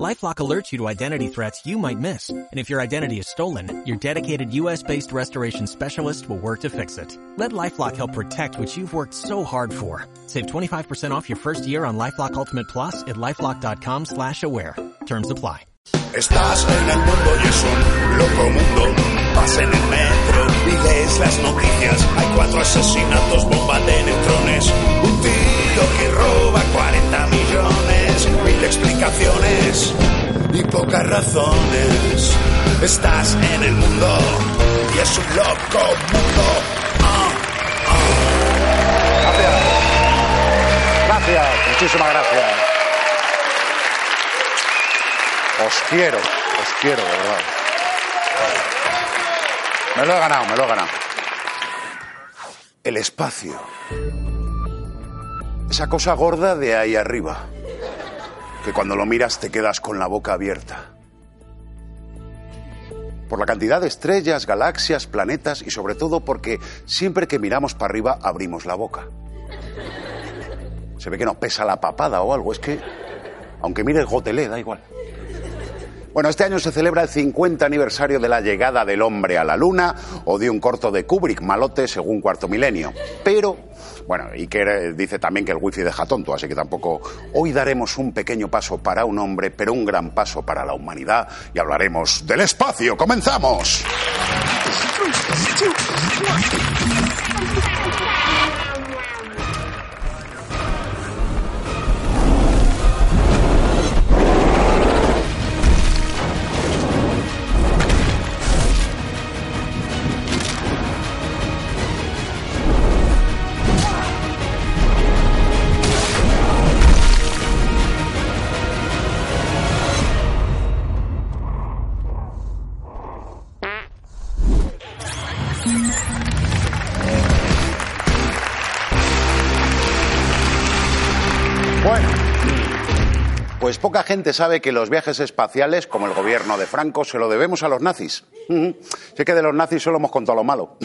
LifeLock alerts you to identity threats you might miss. And if your identity is stolen, your dedicated U.S.-based restoration specialist will work to fix it. Let LifeLock help protect what you've worked so hard for. Save 25% off your first year on LifeLock Ultimate Plus at LifeLock.com slash aware. Terms apply. Estás en el mundo y es un loco mundo. Vas en el metro y lees las noticias. Hay cuatro asesinatos, bomba de neutrones. Un tío que roba 40. Mil explicaciones y pocas razones. Estás en el mundo y es un loco mundo. Gracias. Gracias, muchísimas gracias. Os quiero, os quiero, de verdad. Me lo he ganado, me lo he ganado. El espacio. Esa cosa gorda de ahí arriba. Que cuando lo miras te quedas con la boca abierta. Por la cantidad de estrellas, galaxias, planetas y sobre todo porque siempre que miramos para arriba abrimos la boca. Se ve que nos pesa la papada o algo. Es que, aunque mires gotelé, da igual. Bueno, este año se celebra el 50 aniversario de la llegada del hombre a la Luna o de un corto de Kubrick, Malote, según Cuarto Milenio. Pero, bueno, Iker dice también que el wifi deja tonto, así que tampoco. Hoy daremos un pequeño paso para un hombre, pero un gran paso para la humanidad y hablaremos del espacio. ¡Comenzamos! Pues poca gente sabe que los viajes espaciales, como el gobierno de Franco, se lo debemos a los nazis. Sé que de los nazis solo hemos contado lo malo.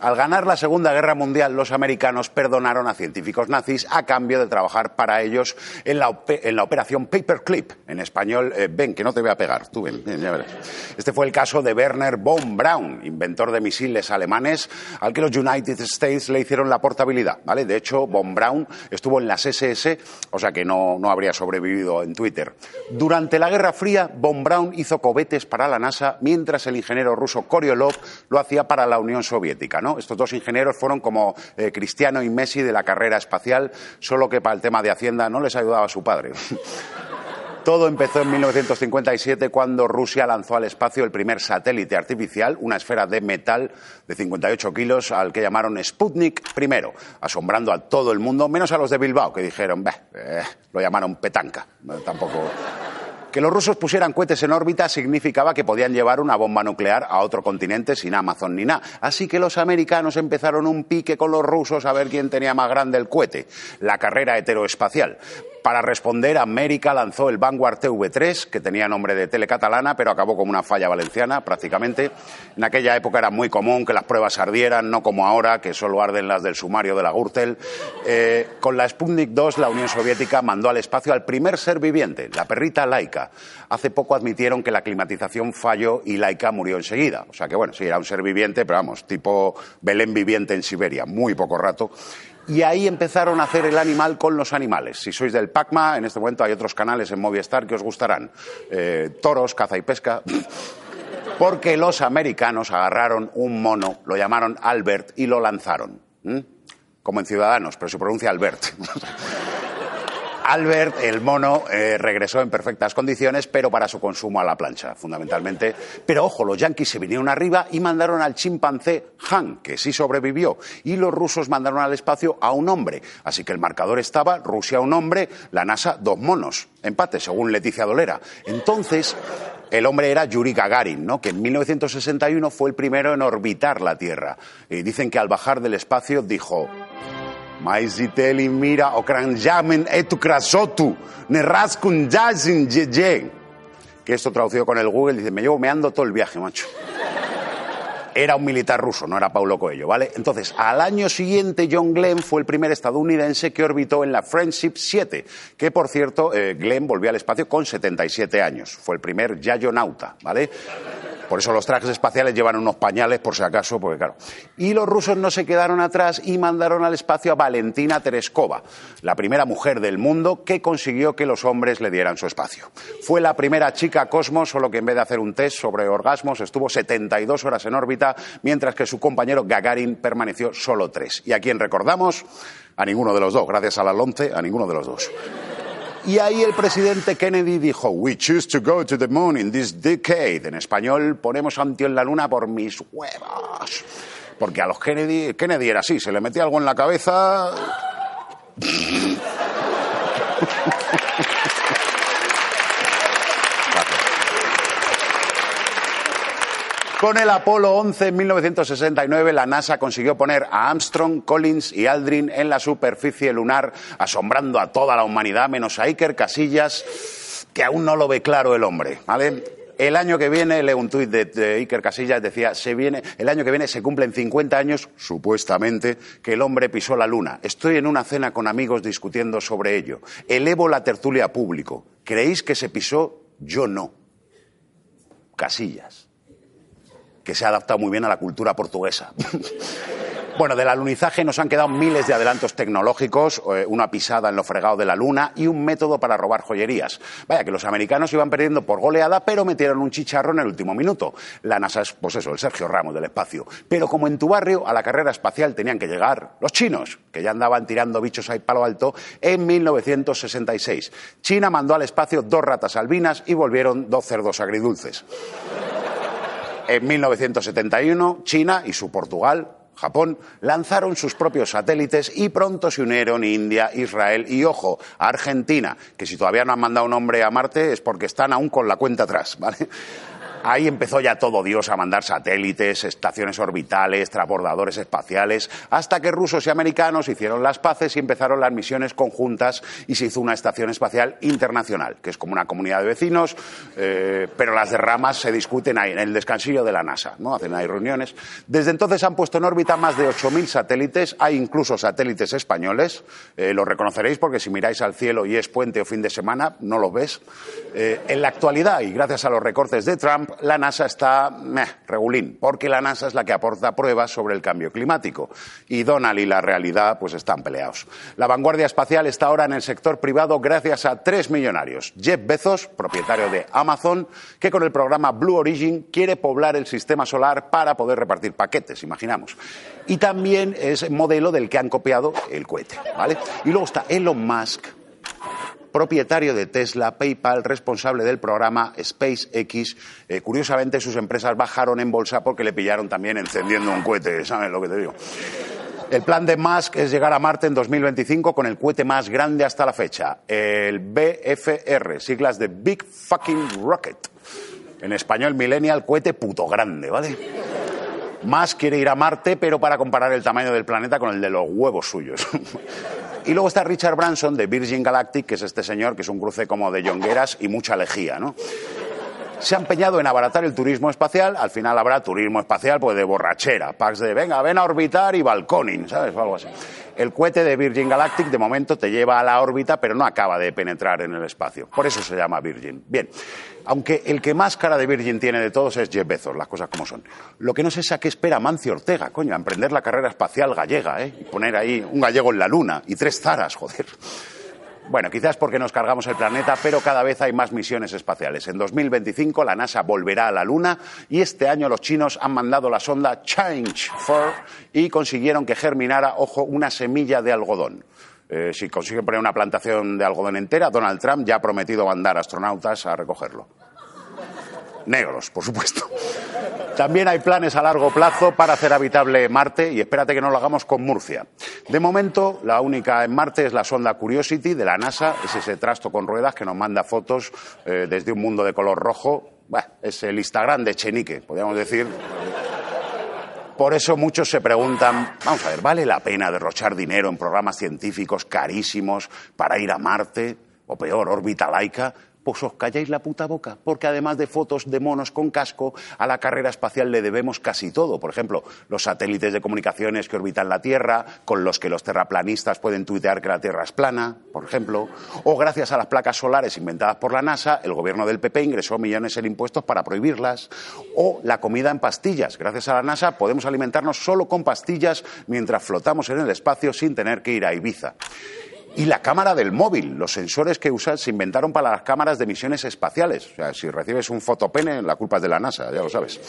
Al ganar la Segunda Guerra Mundial, los americanos perdonaron a científicos nazis a cambio de trabajar para ellos en la, en la operación Paperclip. En español, eh, ven, que no te voy a pegar. Tú ven, ven, ya verás. Este fue el caso de Werner von Braun, inventor de misiles alemanes, al que los United States le hicieron la portabilidad. ¿vale? De hecho, von Braun estuvo en las SS, o sea que no, no habría sobrevivido en Twitter. Durante la Guerra Fría, von Braun hizo cohetes para la NASA, mientras el ingeniero ruso Koryolov lo hacía para la Unión Soviética. ¿no? Estos dos ingenieros fueron como eh, Cristiano y Messi de la carrera espacial, solo que para el tema de Hacienda no les ayudaba su padre. Todo empezó en 1957 cuando Rusia lanzó al espacio el primer satélite artificial, una esfera de metal de 58 kilos al que llamaron Sputnik I, asombrando a todo el mundo, menos a los de Bilbao, que dijeron, "Bah, eh", lo llamaron petanca. Tampoco. Que los rusos pusieran cohetes en órbita significaba que podían llevar una bomba nuclear a otro continente sin Amazon ni nada. Así que los americanos empezaron un pique con los rusos a ver quién tenía más grande el cohete, la carrera heteroespacial. Para responder, América lanzó el Vanguard TV3, que tenía nombre de telecatalana, pero acabó como una falla valenciana prácticamente. En aquella época era muy común que las pruebas ardieran, no como ahora, que solo arden las del sumario de la Gürtel. Eh, con la Sputnik 2, la Unión Soviética mandó al espacio al primer ser viviente, la perrita Laika. Hace poco admitieron que la climatización falló y Laika murió enseguida. O sea que, bueno, sí, era un ser viviente, pero vamos, tipo Belén viviente en Siberia, muy poco rato. Y ahí empezaron a hacer el animal con los animales. Si sois del PACMA, en este momento hay otros canales en Movistar que os gustarán. Eh, toros, caza y pesca. Porque los americanos agarraron un mono, lo llamaron Albert y lo lanzaron. ¿m? Como en Ciudadanos, pero se pronuncia Albert. Albert, el mono, eh, regresó en perfectas condiciones, pero para su consumo a la plancha, fundamentalmente. Pero ojo, los yanquis se vinieron arriba y mandaron al chimpancé Han, que sí sobrevivió, y los rusos mandaron al espacio a un hombre. Así que el marcador estaba Rusia un hombre, la NASA dos monos. Empate, según Leticia Dolera. Entonces, el hombre era Yuri Gagarin, ¿no? que en 1961 fue el primero en orbitar la Tierra. Y dicen que al bajar del espacio dijo... Maiziteli mira okranjamen etu krasotu, neraskun jazin jeje. que esto traducido con el Google dice, me llevo meando todo el viaje, macho era un militar ruso, no era Paulo Coelho, ¿vale? Entonces, al año siguiente, John Glenn fue el primer estadounidense que orbitó en la Friendship 7, que por cierto, eh, Glenn volvió al espacio con 77 años. Fue el primer yayonauta, ¿vale? Por eso los trajes espaciales llevan unos pañales, por si acaso, porque claro. Y los rusos no se quedaron atrás y mandaron al espacio a Valentina Tereskova, la primera mujer del mundo que consiguió que los hombres le dieran su espacio. Fue la primera chica cosmos, solo que en vez de hacer un test sobre orgasmos estuvo 72 horas en órbita, mientras que su compañero Gagarin permaneció solo tres. ¿Y a quién recordamos? A ninguno de los dos, gracias a la LONCE, a ninguno de los dos. Y ahí el presidente Kennedy dijo, We choose to go to the moon in this decade. En español, ponemos a en la luna por mis huevos. Porque a los Kennedy, Kennedy era así, se le metía algo en la cabeza. Con el Apolo 11 en 1969, la NASA consiguió poner a Armstrong, Collins y Aldrin en la superficie lunar, asombrando a toda la humanidad, menos a Iker Casillas, que aún no lo ve claro el hombre, ¿vale? El año que viene, leo un tuit de, Iker Casillas, decía, se viene, el año que viene se cumplen 50 años, supuestamente, que el hombre pisó la luna. Estoy en una cena con amigos discutiendo sobre ello. Elevo la tertulia público. ¿Creéis que se pisó? Yo no. Casillas que se ha adaptado muy bien a la cultura portuguesa. Bueno, del alunizaje nos han quedado miles de adelantos tecnológicos, eh, una pisada en lo fregado de la Luna y un método para robar joyerías. Vaya, que los americanos iban perdiendo por goleada, pero metieron un chicharro en el último minuto. La NASA es, pues eso, el Sergio Ramos del espacio. Pero como en tu barrio, a la carrera espacial tenían que llegar los chinos, que ya andaban tirando bichos ahí palo alto, en 1966. China mandó al espacio dos ratas albinas y volvieron dos cerdos agridulces. En 1971, China y su Portugal, Japón, lanzaron sus propios satélites y pronto se unieron India, Israel y, ojo, Argentina, que si todavía no han mandado un hombre a Marte es porque están aún con la cuenta atrás, ¿vale? Ahí empezó ya todo Dios a mandar satélites, estaciones orbitales, transbordadores espaciales, hasta que rusos y americanos hicieron las paces y empezaron las misiones conjuntas y se hizo una estación espacial internacional, que es como una comunidad de vecinos, eh, pero las derramas se discuten ahí, en el descansillo de la NASA, ¿no? Hacen ahí reuniones. Desde entonces han puesto en órbita más de 8.000 satélites, hay incluso satélites españoles, eh, lo reconoceréis porque si miráis al cielo y es puente o fin de semana, no lo ves. Eh, en la actualidad, y gracias a los recortes de La NASA está meh, regulín, porque la NASA es la que aporta pruebas sobre el cambio climático. Y Donald y la realidad pues están peleados. La vanguardia espacial está ahora en el sector privado gracias a tres millonarios. Jeff Bezos, propietario de Amazon, que con el programa Blue Origin quiere poblar el sistema solar para poder repartir paquetes, imaginamos. Y también es modelo del que han copiado el cohete, ¿vale? Y luego está Elon Musk, propietario de Tesla, PayPal, responsable del programa SpaceX. Eh, curiosamente, sus empresas bajaron en bolsa porque le pillaron también encendiendo un cohete, ¿sabes lo que te digo? El plan de Musk es llegar a Marte en 2025 con el cohete más grande hasta la fecha, el BFR, siglas de Big Fucking Rocket. En español, Millennial, cohete puto grande, ¿vale? Musk quiere ir a Marte, pero para comparar el tamaño del planeta con el de los huevos suyos. Y luego está Richard Branson de Virgin Galactic, que es este señor que es un cruce como de yongueras y mucha lejía, ¿no? se ha empeñado en abaratar el turismo espacial, al final habrá turismo espacial pues de borrachera, packs de venga, ven a orbitar y balconing, ¿sabes? O algo así. El cohete de Virgin Galactic de momento te lleva a la órbita, pero no acaba de penetrar en el espacio. Por eso se llama Virgin. Bien, aunque el que más cara de Virgin tiene de todos es Jeff Bezos, las cosas como son. Lo que no sé es a qué espera Mancio Ortega, coño, a emprender la carrera espacial gallega, ¿eh? Y poner ahí un gallego en la luna y tres zaras, joder. Bueno, quizás porque nos cargamos el planeta, pero cada vez hay más misiones espaciales. En 2025 la NASA volverá a la Luna y este año los chinos han mandado la sonda Change 4 y consiguieron que germinara, ojo, una semilla de algodón. Eh, si consiguen poner una plantación de algodón entera, Donald Trump ya ha prometido mandar astronautas a recogerlo negros, por supuesto. También hay planes a largo plazo para hacer habitable Marte y espérate que no lo hagamos con Murcia. De momento, la única en Marte es la sonda Curiosity de la NASA, es ese trasto con ruedas que nos manda fotos eh, desde un mundo de color rojo. es el Instagram de Chenique, podríamos decir. Por eso muchos se preguntan, vamos a ver, ¿vale la pena derrochar dinero en programas científicos carísimos para ir a Marte? O peor, órbita laica. Pues os calláis la puta boca, porque además de fotos de monos con casco, a la carrera espacial le debemos casi todo. Por ejemplo, los satélites de comunicaciones que orbitan la Tierra, con los que los terraplanistas pueden tuitear que la Tierra es plana, por ejemplo, o gracias a las placas solares inventadas por la NASA, el gobierno del PP ingresó millones en impuestos para prohibirlas, o la comida en pastillas. Gracias a la NASA podemos alimentarnos solo con pastillas mientras flotamos en el espacio sin tener que ir a Ibiza. Y la cámara del móvil, los sensores que usan se inventaron para las cámaras de misiones espaciales. O sea, si recibes un fotopene, la culpa es de la NASA, ya lo sabes.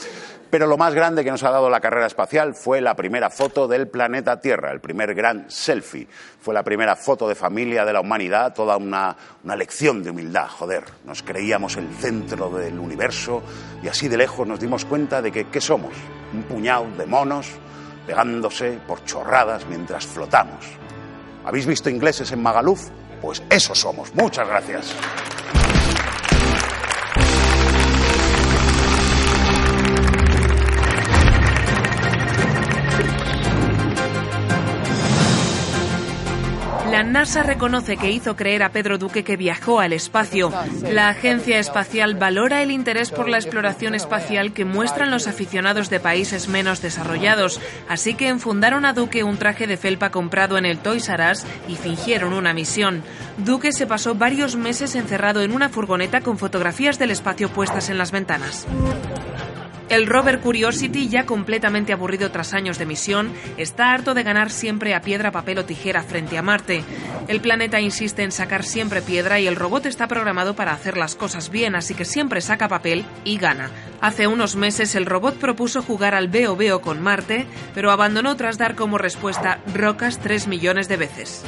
Pero lo más grande que nos ha dado la carrera espacial fue la primera foto del planeta Tierra, el primer gran selfie. Fue la primera foto de familia de la humanidad, toda una, una lección de humildad, joder. Nos creíamos el centro del universo y así de lejos nos dimos cuenta de que, ¿qué somos? Un puñado de monos pegándose por chorradas mientras flotamos. ¿Habéis visto ingleses en Magaluf? Pues eso somos. Muchas gracias. La NASA reconoce que hizo creer a Pedro Duque que viajó al espacio. La Agencia Espacial valora el interés por la exploración espacial que muestran los aficionados de países menos desarrollados, así que enfundaron a Duque un traje de felpa comprado en el Toys R Us y fingieron una misión. Duque se pasó varios meses encerrado en una furgoneta con fotografías del espacio puestas en las ventanas. El rover Curiosity, ya completamente aburrido tras años de misión, está harto de ganar siempre a piedra, papel o tijera frente a Marte. El planeta insiste en sacar siempre piedra y el robot está programado para hacer las cosas bien, así que siempre saca papel y gana. Hace unos meses el robot propuso jugar al veo con Marte, pero abandonó tras dar como respuesta rocas tres millones de veces.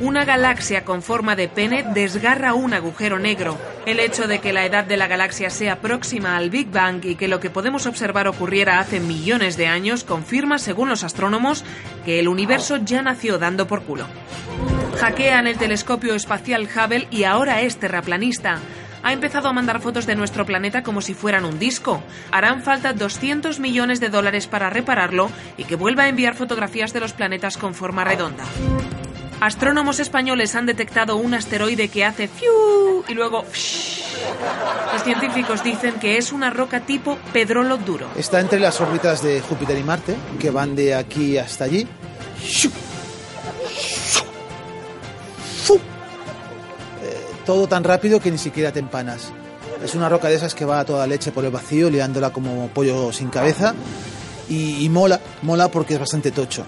Una galaxia con forma de pene desgarra un agujero negro. El hecho de que la edad de la galaxia sea próxima al Big Bang y que lo que podemos observar ocurriera hace millones de años confirma, según los astrónomos, que el universo ya nació dando por culo. Hackean el telescopio espacial Hubble y ahora es terraplanista ha empezado a mandar fotos de nuestro planeta como si fueran un disco. Harán falta 200 millones de dólares para repararlo y que vuelva a enviar fotografías de los planetas con forma redonda. Astrónomos españoles han detectado un asteroide que hace fiu y luego Los científicos dicen que es una roca tipo pedrolo duro. Está entre las órbitas de Júpiter y Marte, que van de aquí hasta allí. Eh, todo tan rápido que ni siquiera te empanas. Es una roca de esas que va a toda leche por el vacío, liándola como pollo sin cabeza. Y, y mola, mola porque es bastante tocho.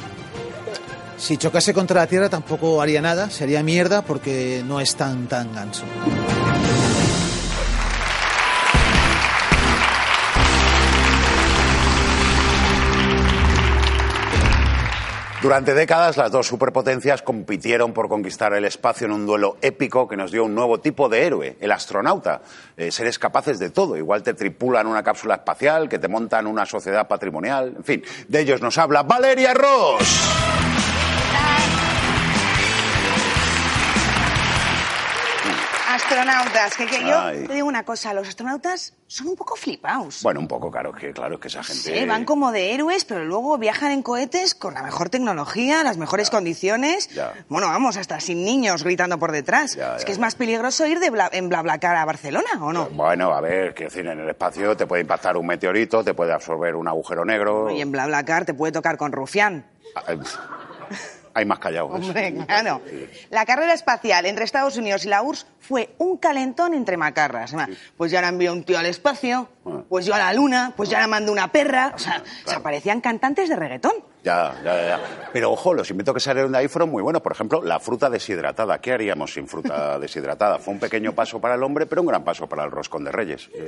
Si chocase contra la Tierra tampoco haría nada, sería mierda porque no es tan tan ganso. Durante décadas las dos superpotencias compitieron por conquistar el espacio en un duelo épico que nos dio un nuevo tipo de héroe, el astronauta. Eh, seres capaces de todo. Igual te tripulan una cápsula espacial, que te montan una sociedad patrimonial. En fin, de ellos nos habla Valeria Ross. Astronautas, que, que yo Ay. te digo una cosa, los astronautas son un poco flipaos. Bueno, un poco, claro, que claro que esa gente. Sí, van como de héroes, pero luego viajan en cohetes con la mejor tecnología, las mejores condiciones. Ya. Bueno, vamos, hasta sin niños gritando por detrás. Ya, es que es más peligroso ir de bla- en BlaBlaCar a Barcelona, ¿o no? Bueno, a ver, que decir, en el espacio te puede impactar un meteorito, te puede absorber un agujero negro. Y en BlaBlaCar te puede tocar con Rufián. Hay más callados. Hombre, claro. La carrera espacial entre Estados Unidos y la URSS fue un calentón entre macarras. Pues ya la envió un tío al espacio, Ah. pues yo a la luna, pues ya la mandó una perra. O sea, o sea, parecían cantantes de reggaetón. Ya, ya, ya. Pero ojo, los inventos que salieron de ahí fueron muy buenos. Por ejemplo, la fruta deshidratada. ¿Qué haríamos sin fruta deshidratada? Fue un pequeño paso para el hombre, pero un gran paso para el roscón de reyes.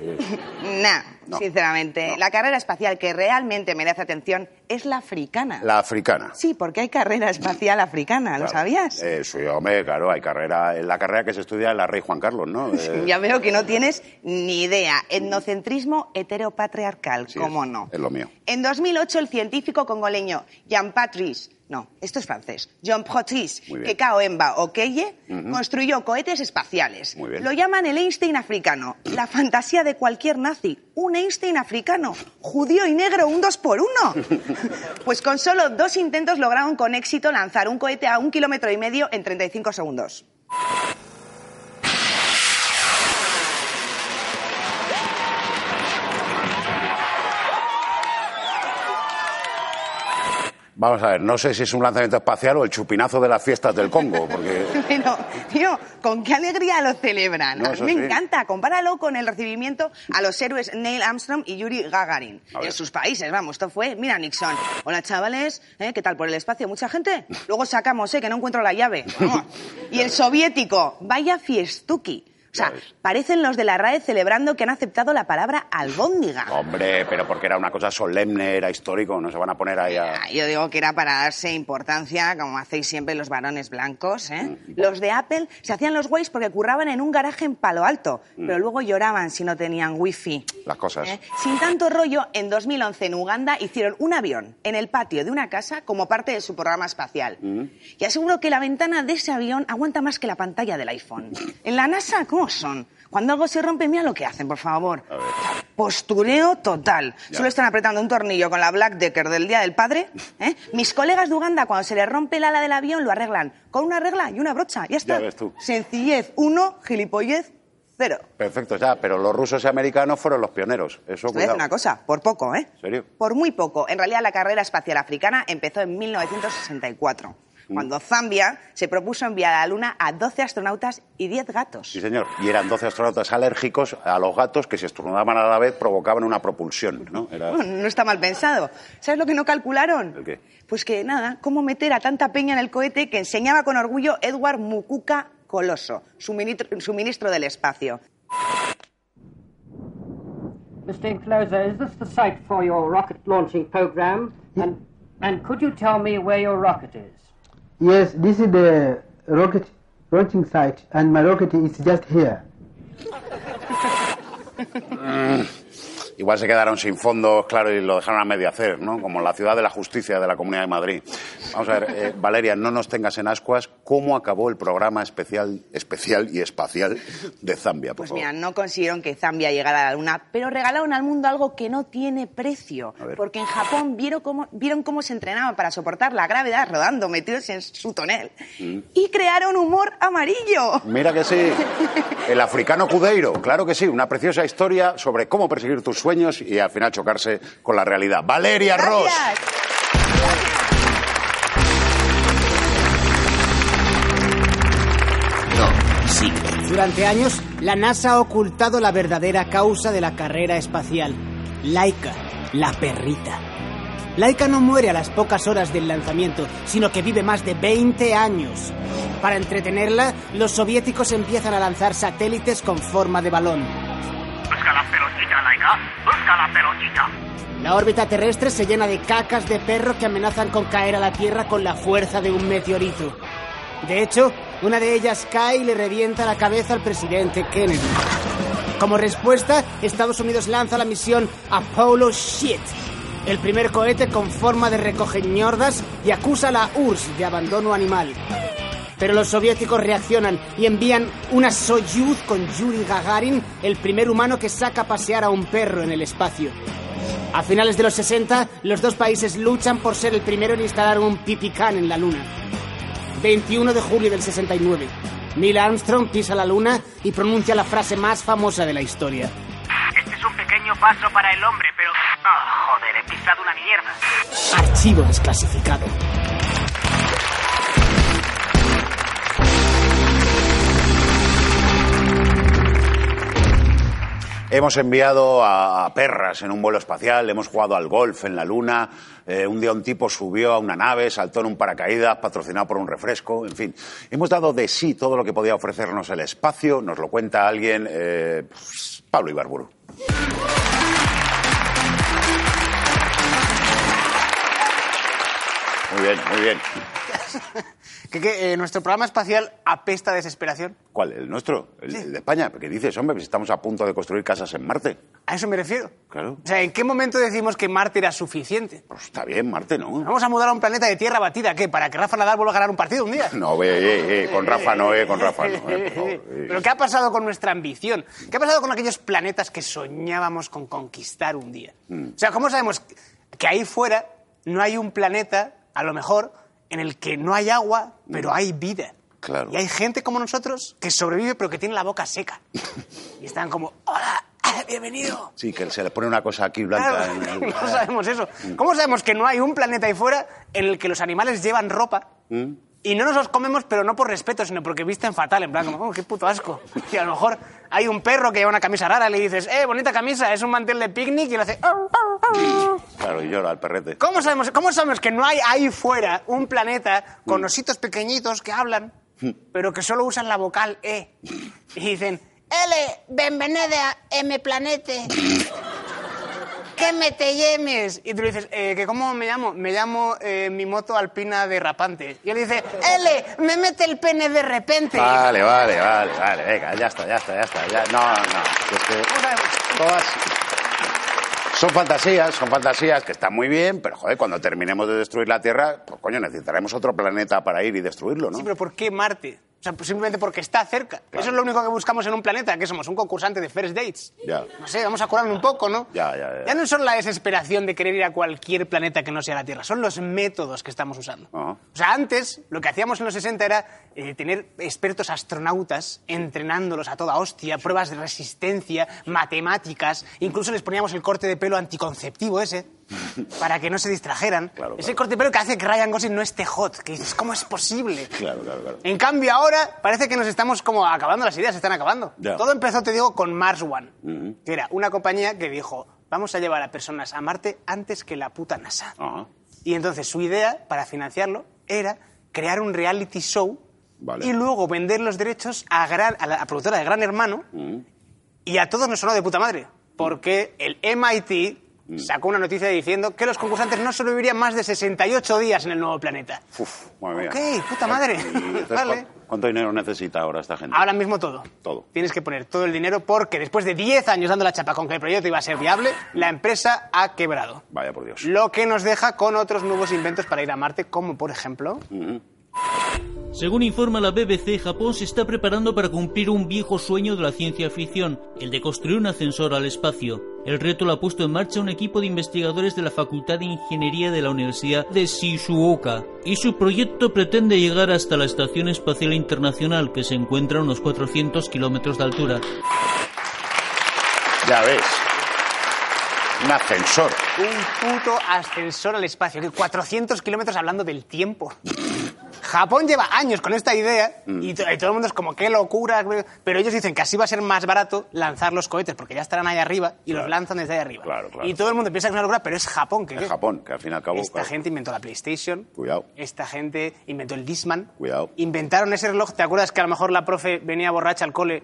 Nah, No. sinceramente. No. La carrera espacial que realmente merece atención es la africana. La africana. Sí, porque hay carrera espacial africana, ¿lo Claro. sabías? Eh, sí, hombre, claro, hay carrera, la carrera que se estudia en la Rey Juan Carlos, ¿no? Eh, Ya veo que no tienes ni idea. Etnocentrismo heteropatriarcal, sí, ¿cómo es- no? Es lo mío. En 2008, el científico congoleño Jean Patrice, no, esto es francés, Jean Patrice Muy bien. Kekaoemba Okeye, construyó cohetes espaciales. Muy bien. Lo llaman el Einstein africano, la fantasía de cualquier nazi, un Einstein africano, judío y negro, un dos por uno. pues con solo dos intentos lograron con éxito lanzar un cohete a un kilómetro y medio en 35 segundos. Vamos a ver, no sé si es un lanzamiento espacial o el chupinazo de las fiestas del Congo, porque... Pero, tío, ¿con qué alegría lo celebran? No, a mí eso me sí. encanta. Compáralo con el recibimiento a los héroes Neil Armstrong y Yuri Gagarin. En sus países, vamos, esto fue... Mira, Nixon. Hola, chavales. ¿eh? ¿Qué tal por el espacio? ¿Mucha gente? Luego sacamos, ¿eh? Que no encuentro la llave. Vamos. Y el soviético. Vaya fiestuki. Sea, parecen los de la RAE celebrando que han aceptado la palabra albóndiga. Hombre, pero porque era una cosa solemne, era histórico, no se van a poner ahí a... Yo digo que era para darse importancia, como hacéis siempre los varones blancos. ¿eh? Mm. Los de Apple se hacían los guays porque curraban en un garaje en Palo Alto, pero luego lloraban si no tenían wifi. Mm. Las cosas. ¿Eh? Sin tanto rollo, en 2011 en Uganda hicieron un avión en el patio de una casa como parte de su programa espacial. Mm. Y aseguro que la ventana de ese avión aguanta más que la pantalla del iPhone. En la NASA, ¿cómo son? Cuando algo se rompe, mira lo que hacen, por favor. A ver. Postureo total. Ya. Solo están apretando un tornillo con la Black Decker del Día del Padre. ¿eh? Mis colegas de Uganda, cuando se les rompe el ala del avión, lo arreglan con una regla y una brocha. Ya está. Ya ves tú. Sencillez uno, gilipollez cero. Perfecto, ya, pero los rusos y americanos fueron los pioneros. Eso, Te una cosa, por poco, ¿eh? ¿En serio? Por muy poco. En realidad, la carrera espacial africana empezó en 1964, Mm. Cuando Zambia se propuso enviar a la Luna a 12 astronautas y 10 gatos. Sí, señor. Y eran 12 astronautas alérgicos a los gatos que si estornudaban a la vez provocaban una propulsión, ¿no? Era... Bueno, no está mal pensado. ¿Sabes lo que no calcularon? ¿El qué? Pues que nada, cómo meter a tanta peña en el cohete que enseñaba con orgullo Edward Mukuka Coloso, su ministro, su ministro del espacio. Mr. Encloser, is this the site for your rocket launching program? And, and could you tell me where your rocket is? Yes, this is the rocket launching site, and my rocket is just here. Igual se quedaron sin fondos, claro, y lo dejaron a medio hacer, ¿no? Como la ciudad de la justicia de la Comunidad de Madrid. Vamos a ver, eh, Valeria, no nos tengas en ascuas. ¿Cómo acabó el programa especial, especial y espacial de Zambia, por Pues favor? mira, no consiguieron que Zambia llegara a la Luna, pero regalaron al mundo algo que no tiene precio. Porque en Japón vieron cómo, vieron cómo se entrenaban para soportar la gravedad rodando metidos en su tonel. Mm. Y crearon humor amarillo. Mira que sí. El africano Cudeiro, claro que sí. Una preciosa historia sobre cómo perseguir tus sueños y al final chocarse con la realidad. Valeria Ross. Gracias. No, sí. Durante años, la NASA ha ocultado la verdadera causa de la carrera espacial. Laika, la perrita. Laika no muere a las pocas horas del lanzamiento, sino que vive más de 20 años. Para entretenerla, los soviéticos empiezan a lanzar satélites con forma de balón. Busca la pelotita, Laika. Busca la pelotita. La órbita terrestre se llena de cacas de perro que amenazan con caer a la Tierra con la fuerza de un meteorito. De hecho, una de ellas cae y le revienta la cabeza al presidente Kennedy. Como respuesta, Estados Unidos lanza la misión Apollo Shit, el primer cohete con forma de recogeñordas y acusa a la URSS de abandono animal. Pero los soviéticos reaccionan y envían una Soyuz con Yuri Gagarin, el primer humano que saca a pasear a un perro en el espacio. A finales de los 60, los dos países luchan por ser el primero en instalar un pipicán en la Luna. 21 de julio del 69. Neil Armstrong pisa la Luna y pronuncia la frase más famosa de la historia. Este es un pequeño paso para el hombre, pero... Ah, joder, he pisado una mierda. Archivo desclasificado. Hemos enviado a, perras en un vuelo espacial, hemos jugado al golf en la luna, eh, un día un tipo subió a una nave, saltó en un paracaídas patrocinado por un refresco, en fin. Hemos dado de sí todo lo que podía ofrecernos el espacio, nos lo cuenta alguien, eh, Pablo Ibarburu. Muy bien, muy bien. Que, que, eh, nuestro programa espacial apesta a desesperación. ¿Cuál? ¿El nuestro? ¿El, el de España? ¿Qué dices, hombre? Pues estamos a punto de construir casas en Marte. A eso me refiero. Claro. O sea, ¿en qué momento decimos que Marte era suficiente? Pues está bien, Marte, ¿no? Vamos a mudar a un planeta de tierra batida, ¿qué? ¿Para que Rafa Nadal vuelva a ganar un partido un día? No, ve, eh, eh, con Rafa no, eh, con Rafa no, eh, por favor, eh. Pero ¿qué ha pasado con nuestra ambición? ¿Qué ha pasado con aquellos planetas que soñábamos con conquistar un día? Mm. O sea, ¿cómo sabemos que ahí fuera no hay un planeta, a lo mejor, en el que no hay agua, pero hay vida? Claro. Y hay gente como nosotros que sobrevive pero que tiene la boca seca. Y están como, hola, ¡Ah, bienvenido. Sí, que se le pone una cosa aquí blanca. Claro, en no sabemos eso. ¿Cómo sabemos que no hay un planeta ahí fuera en el que los animales llevan ropa ¿Mm? Y no nos los comemos, pero no por respeto, sino porque visten fatal? En plan, como, "Oh, qué puto asco. Y a lo mejor hay un perro que lleva una camisa rara y le dices, eh, bonita camisa, es un mantel de picnic y le hace... "Au, au, au". Claro, y llora el perrete. ¿Cómo sabemos, ¿Cómo sabemos que no hay ahí fuera un planeta con ositos pequeñitos que hablan, pero que solo usan la vocal E? Y dicen, L, benvenida M planete. ¿Qué me te llames? Y tú le dices, eh, ¿que ¿cómo me llamo? Me llamo eh, mi moto alpina derrapante. Y él dice, L, me mete el pene de repente. Vale, vale, vale, vale, venga, ya está, ya está, ya está. Ya. No, no, es que son fantasías, son fantasías que están muy bien, pero joder, cuando terminemos de destruir la Tierra, pues coño, necesitaremos otro planeta para ir y destruirlo, ¿no? Sí, pero ¿por qué Marte? O sea, pues simplemente porque está cerca. Eso es lo único que buscamos en un planeta, que somos un concursante de first dates. Ya, No sé, vamos a curarme un poco, ¿no? ya, ya. ya. Ya no es solo la desesperación de querer ir a cualquier planeta que no sea la Tierra, son los métodos que estamos usando. O sea, antes lo que hacíamos en los 60 era eh, tener expertos astronautas entrenándolos a toda hostia, pruebas de resistencia, matemáticas, incluso les poníamos el corte de pelo anticonceptivo ese, para que no se distrajeran. Claro, Ese claro. corte de pelo que hace que Ryan Gosling no esté hot, que dices, ¿cómo es posible? Claro, claro, claro. En cambio, ahora parece que nos estamos como acabando las ideas, se están acabando. Ya. Todo empezó, te digo, con Mars One, que era una compañía que dijo, vamos a llevar a personas a Marte antes que la puta NASA. Y entonces su idea para financiarlo era crear un reality show Vale. y luego vender los derechos a, gran- a la productora de Gran Hermano y a todos nos sonó de puta madre, porque el MIT. Sacó una noticia diciendo que los concursantes no sobrevivirían más de 68 días en el nuevo planeta. Uf, madre mía. Ok, puta madre. ¿Y entonces Vale. ¿cuánto- ¿Cuánto dinero necesita ahora esta gente? Ahora mismo todo. Todo. Tienes que poner todo el dinero porque después de 10 años dando la chapa con que el proyecto iba a ser viable, la empresa ha quebrado. Vaya por Dios. Lo que nos deja con otros nuevos inventos para ir a Marte, como por ejemplo... Según informa la BBC, Japón se está preparando para cumplir un viejo sueño de la ciencia ficción, el de construir un ascensor al espacio. El reto lo ha puesto en marcha un equipo de investigadores de la Facultad de Ingeniería de la Universidad de Shizuoka, y su proyecto pretende llegar hasta la Estación Espacial Internacional, que se encuentra a unos 400 kilómetros de altura. Ya ves. Un ascensor. Un puto ascensor al espacio, que 400 kilómetros hablando del tiempo. Japón lleva años con esta idea Mm. y, to- y todo el mundo es como, qué locura. Pero ellos dicen que así va a ser más barato lanzar los cohetes porque ya estarán ahí arriba y los lanzan desde ahí arriba. Claro, claro. Y todo el mundo piensa que es una locura, pero es Japón. que Es Japón, que al fin y al cabo. Esta gente inventó la PlayStation. Cuidado. Esta gente inventó el Discman. Cuidado. Inventaron ese reloj. ¿Te acuerdas que a lo mejor la profe venía borracha al cole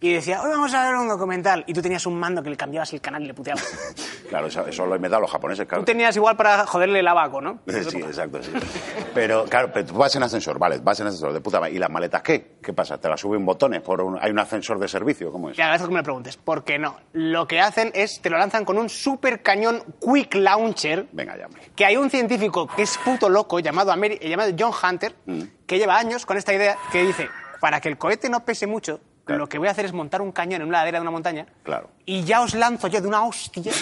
y decía, hoy vamos a ver un documental? Y tú tenías un mando que le cambiabas el canal y le puteabas. Claro, eso, eso lo inventaron los japoneses, claro. Tú tenías igual para joderle el abaco, ¿no? Sí, exacto, sí. Pero, claro, pero tú vas en ascensor, vale, vas en ascensor de puta madre. ¿Y las maletas qué? ¿Qué pasa? ¿Te las suben botones? Por un- ¿Hay un ascensor de servicio? ¿Cómo es? Te agradezco que me lo preguntes. ¿Por qué no? Lo que hacen es, te lo lanzan con un super cañón Quick Launcher, Venga, ya, hombre. que hay un científico que es puto loco, llamado, Ameri- eh, llamado John Hunter, Mm. que lleva años con esta idea, que dice, para que el cohete no pese mucho, lo que voy a hacer es montar un cañón en una ladera de una montaña Claro. y ya os lanzo yo de una hostia,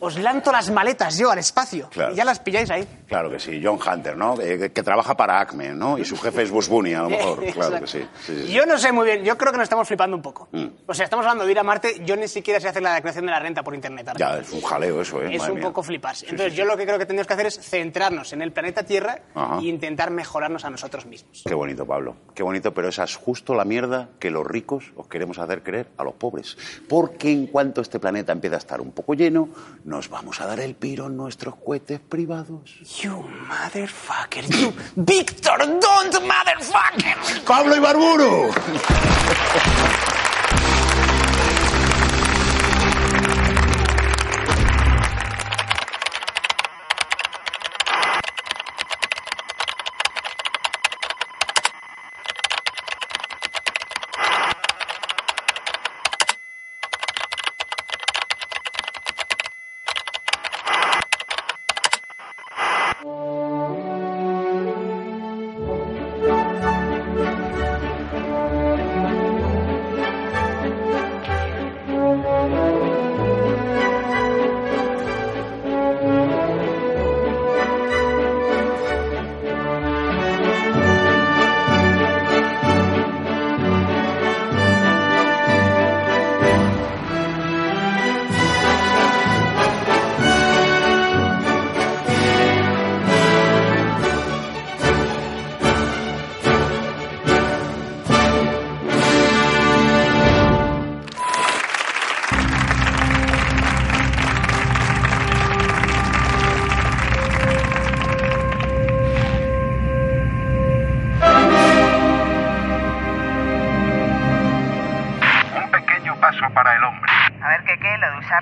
os lanzo las maletas yo al espacio. Claro. Y ya las pilláis ahí. Claro que sí, John Hunter, ¿no? Eh, que, trabaja para Acme, ¿no? Y su jefe es Bush Bunny, a lo mejor. Claro que sí. sí, sí, sí. Yo no sé muy bien, yo creo que nos estamos flipando un poco. Mm. O sea, estamos hablando de ir a Marte, yo ni siquiera sé hacer la declaración de la renta por internet. ahora Ya, es un jaleo eso, ¿eh? Es Madre un mía. poco fliparse. Entonces, yo lo que creo que tenemos que hacer es centrarnos en el planeta Tierra Ajá. e intentar mejorarnos a nosotros mismos. Qué bonito, Pablo. Qué bonito, pero esa es justo la mierda que los ricos os queremos hacer creer a los pobres. Porque en cuanto este planeta empiece a estar un poco lleno, nos vamos a dar el piro en nuestros cohetes privados. You motherfucker, you Victor, don't motherfucker. ¡Pablo y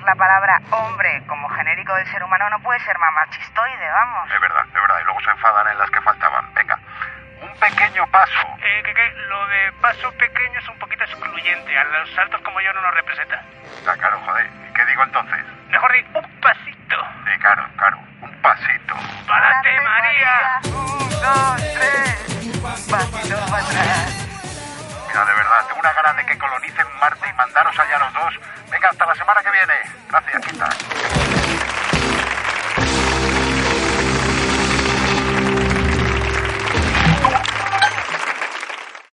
la palabra hombre como genérico del ser humano no puede ser más machistoide, vamos. Es verdad, es verdad. Y luego se enfadan en las que faltaban. Venga, un pequeño paso. Eh, que, que lo de paso pequeño es un poquito excluyente. A los saltos como yo no nos representa. Está claro, joder. ¿Y qué digo entonces? Mejor di un pasito. Sí, claro, claro. Un pasito. ¡Párate, María! Un, dos, tres. Pasito para atrás. Mira, de verdad, tengo una gana de que colonicen Marte y mandaros allá los dos. Venga, hasta la semana que viene. Gracias, Quinta.